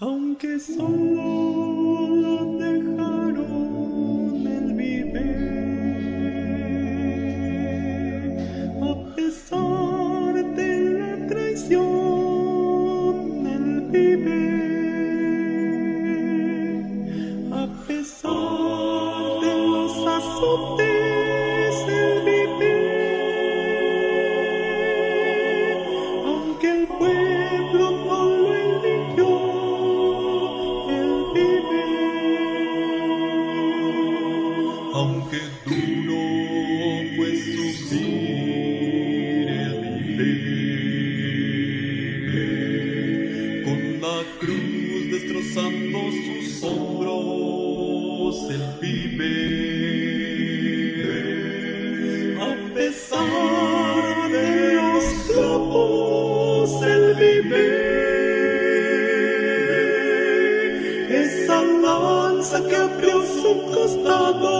aunque solo dejaron el vivir, a pesar de la traición, el vivir, a pesar de los azotes. sentimos susurros el vive. A pesar de los globos el vive. Esa lanza que abrió su costado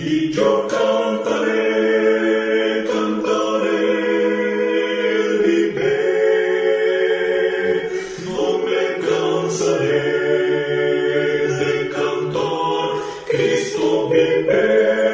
Y yo cantaré, cantaré el mi bem. No me cansaré, el cantar, Cristo mi bem.